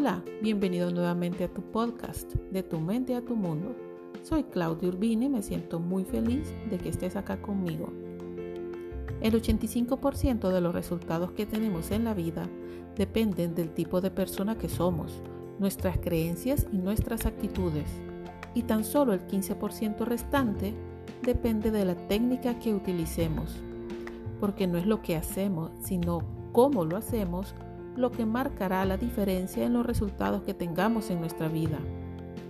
Hola, bienvenido nuevamente a tu podcast, de tu mente a tu mundo. Soy Claudia Urbina y me siento muy feliz de que estés acá conmigo. El 85% de los resultados que tenemos en la vida dependen del tipo de persona que somos, nuestras creencias y nuestras actitudes. Y tan solo el 15% restante depende de la técnica que utilicemos. Porque no es lo que hacemos, sino cómo lo hacemos lo que marcará la diferencia en los resultados que tengamos en nuestra vida.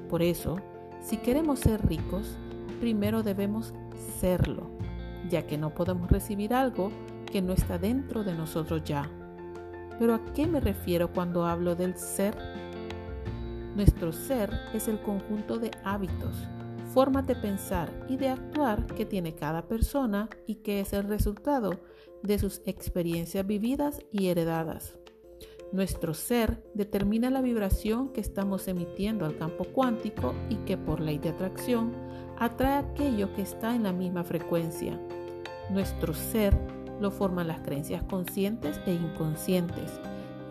Por eso, si queremos ser ricos, primero debemos serlo, ya que no podemos recibir algo que no está dentro de nosotros ya. Pero ¿a qué me refiero cuando hablo del ser? Nuestro ser es el conjunto de hábitos, formas de pensar y de actuar que tiene cada persona y que es el resultado de sus experiencias vividas y heredadas. Nuestro ser determina la vibración que estamos emitiendo al campo cuántico y que por ley de atracción atrae aquello que está en la misma frecuencia. Nuestro ser lo forman las creencias conscientes e inconscientes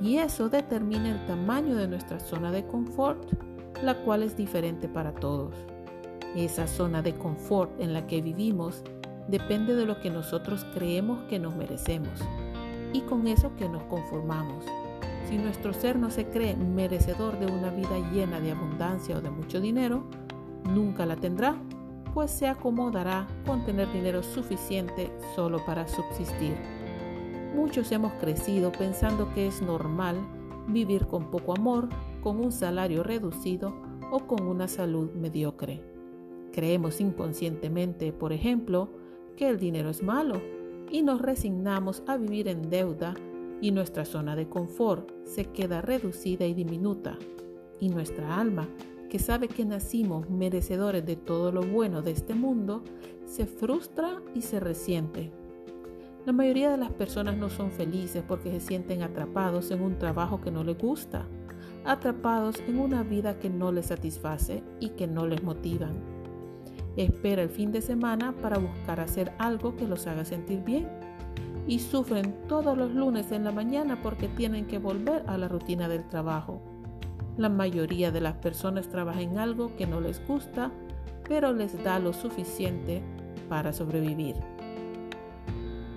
y eso determina el tamaño de nuestra zona de confort, la cual es diferente para todos. Esa zona de confort en la que vivimos depende de lo que nosotros creemos que nos merecemos y con eso que nos conformamos. Si nuestro ser no se cree merecedor de una vida llena de abundancia o de mucho dinero, nunca la tendrá, pues se acomodará con tener dinero suficiente solo para subsistir. Muchos hemos crecido pensando que es normal vivir con poco amor, con un salario reducido o con una salud mediocre. Creemos inconscientemente, por ejemplo, que el dinero es malo y nos resignamos a vivir en deuda y nuestra zona de confort se queda reducida y diminuta. Y nuestra alma, que sabe que nacimos merecedores de todo lo bueno de este mundo, se frustra y se resiente. La mayoría de las personas no son felices porque se sienten atrapados en un trabajo que no les gusta, atrapados en una vida que no les satisface y que no les motivan. Espera el fin de semana para buscar hacer algo que los haga sentir bien y sufren todos los lunes en la mañana porque tienen que volver a la rutina del trabajo. La mayoría de las personas trabajan en algo que no les gusta, pero les da lo suficiente para sobrevivir.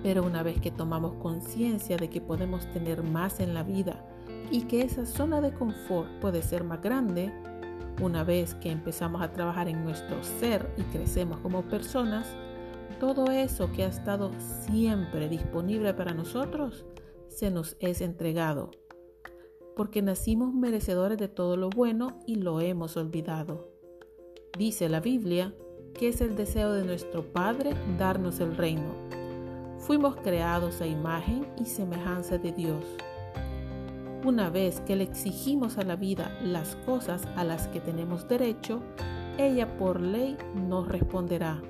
Pero una vez que tomamos conciencia de que podemos tener más en la vida y que esa zona de confort puede ser más grande, una vez que empezamos a trabajar en nuestro ser y crecemos como personas, todo eso que ha estado siempre disponible para nosotros se nos es entregado, porque nacimos merecedores de todo lo bueno y lo hemos olvidado. Dice la Biblia que es el deseo de nuestro Padre darnos el reino. Fuimos creados a imagen y semejanza de Dios. Una vez que le exigimos a la vida las cosas a las que tenemos derecho, ella por ley nos responderá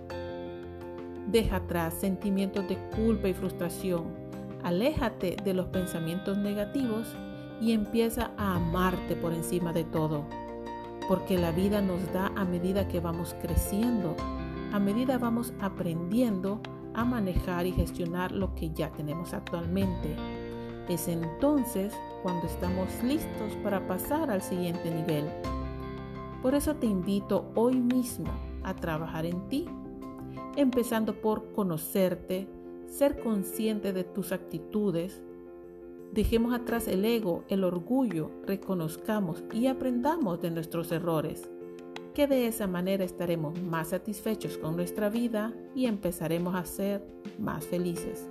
Deja atrás sentimientos de culpa y frustración. Aléjate de los pensamientos negativos y empieza a amarte por encima de todo. Porque la vida nos da a medida que vamos creciendo, a medida vamos aprendiendo a manejar y gestionar lo que ya tenemos actualmente. Es entonces cuando estamos listos para pasar al siguiente nivel. Por eso te invito hoy mismo a trabajar en ti empezando por conocerte, ser consciente de tus actitudes. Dejemos atrás el ego, el orgullo, reconozcamos y aprendamos de nuestros errores, que de esa manera estaremos más satisfechos con nuestra vida y empezaremos a ser más felices.